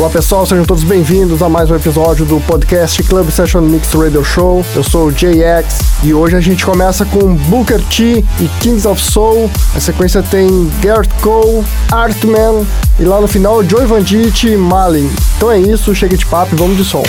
Olá pessoal, sejam todos bem-vindos a mais um episódio do podcast Club Session Mix Radio Show. Eu sou o JX e hoje a gente começa com Booker T e Kings of Soul. A sequência tem Garrett Cole, Artman e lá no final Joey Vandit e Malin. Então é isso, chega de papo e vamos de som.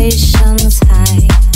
Temptations high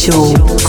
就。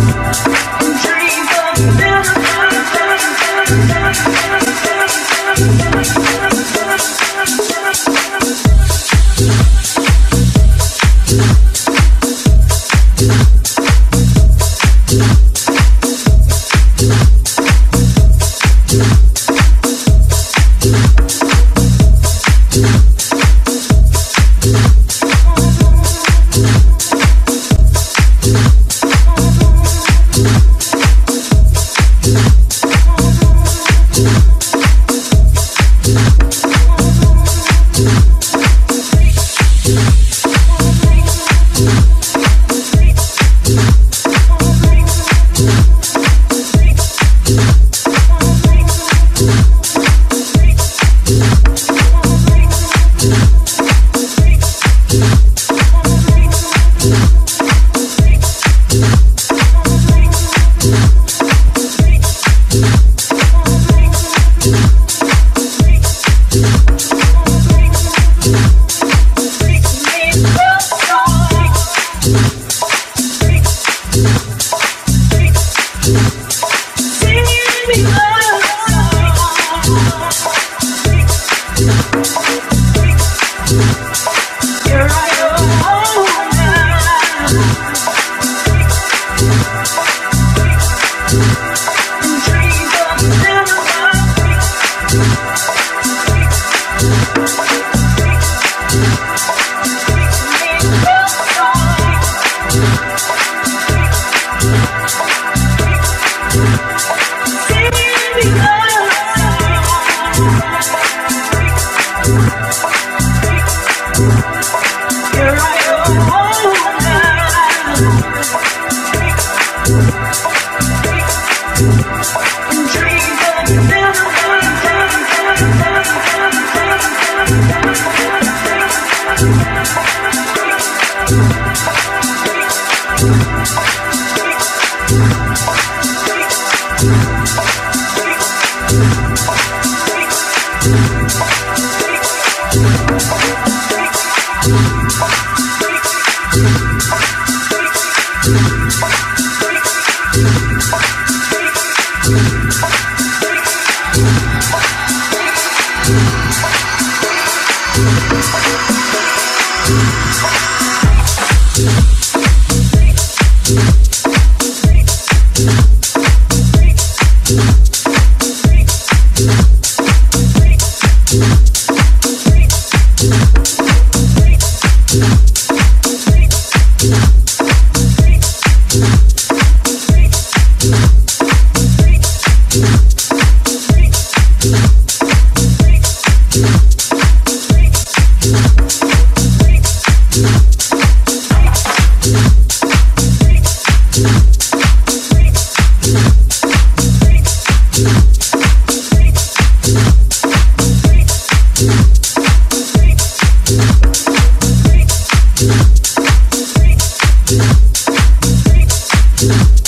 Thank Thank.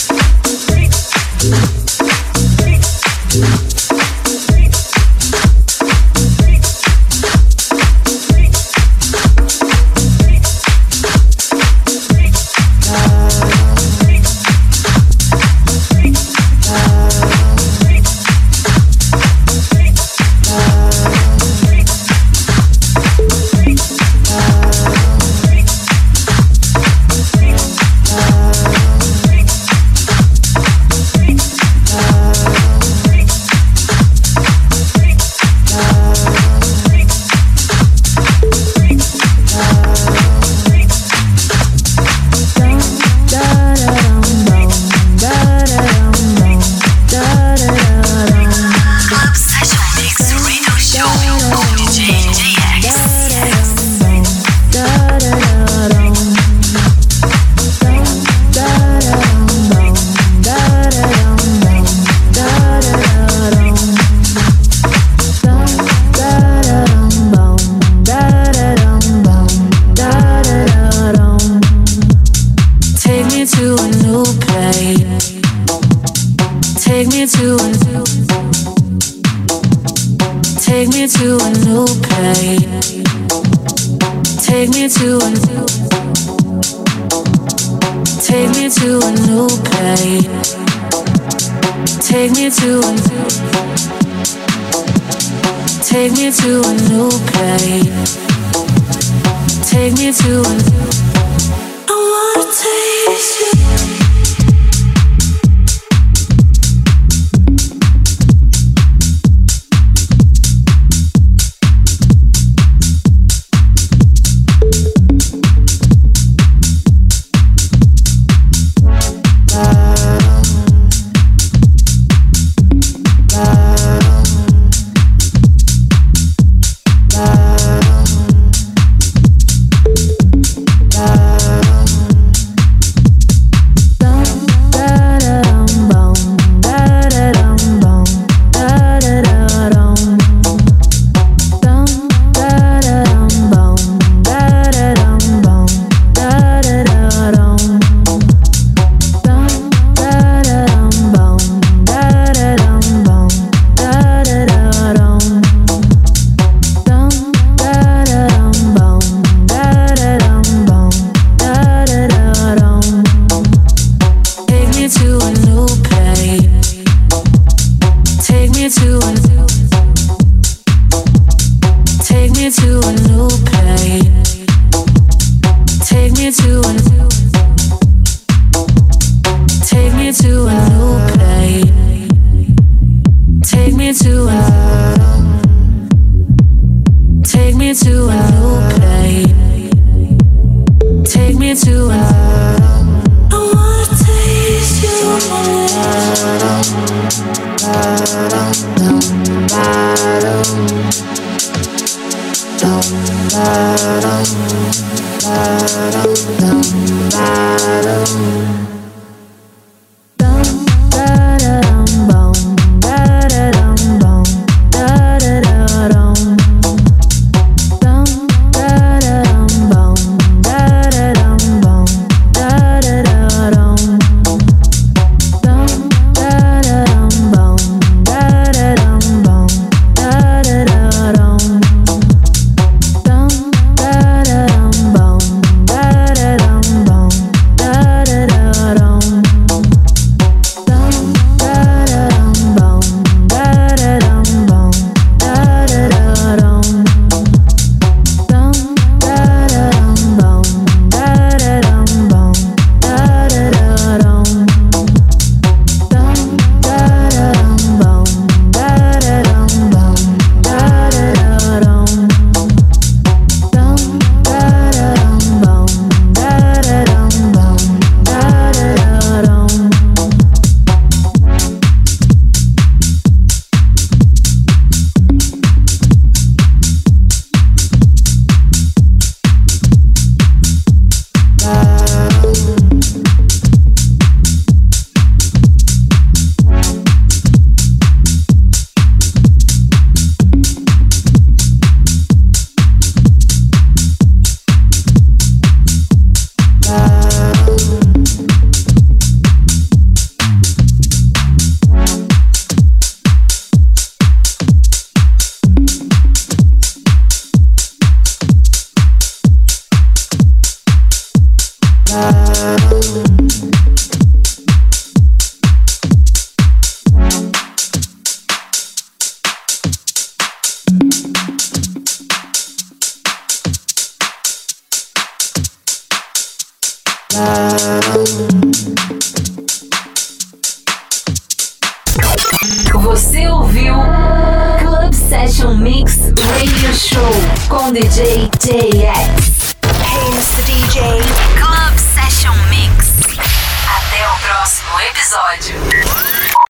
Você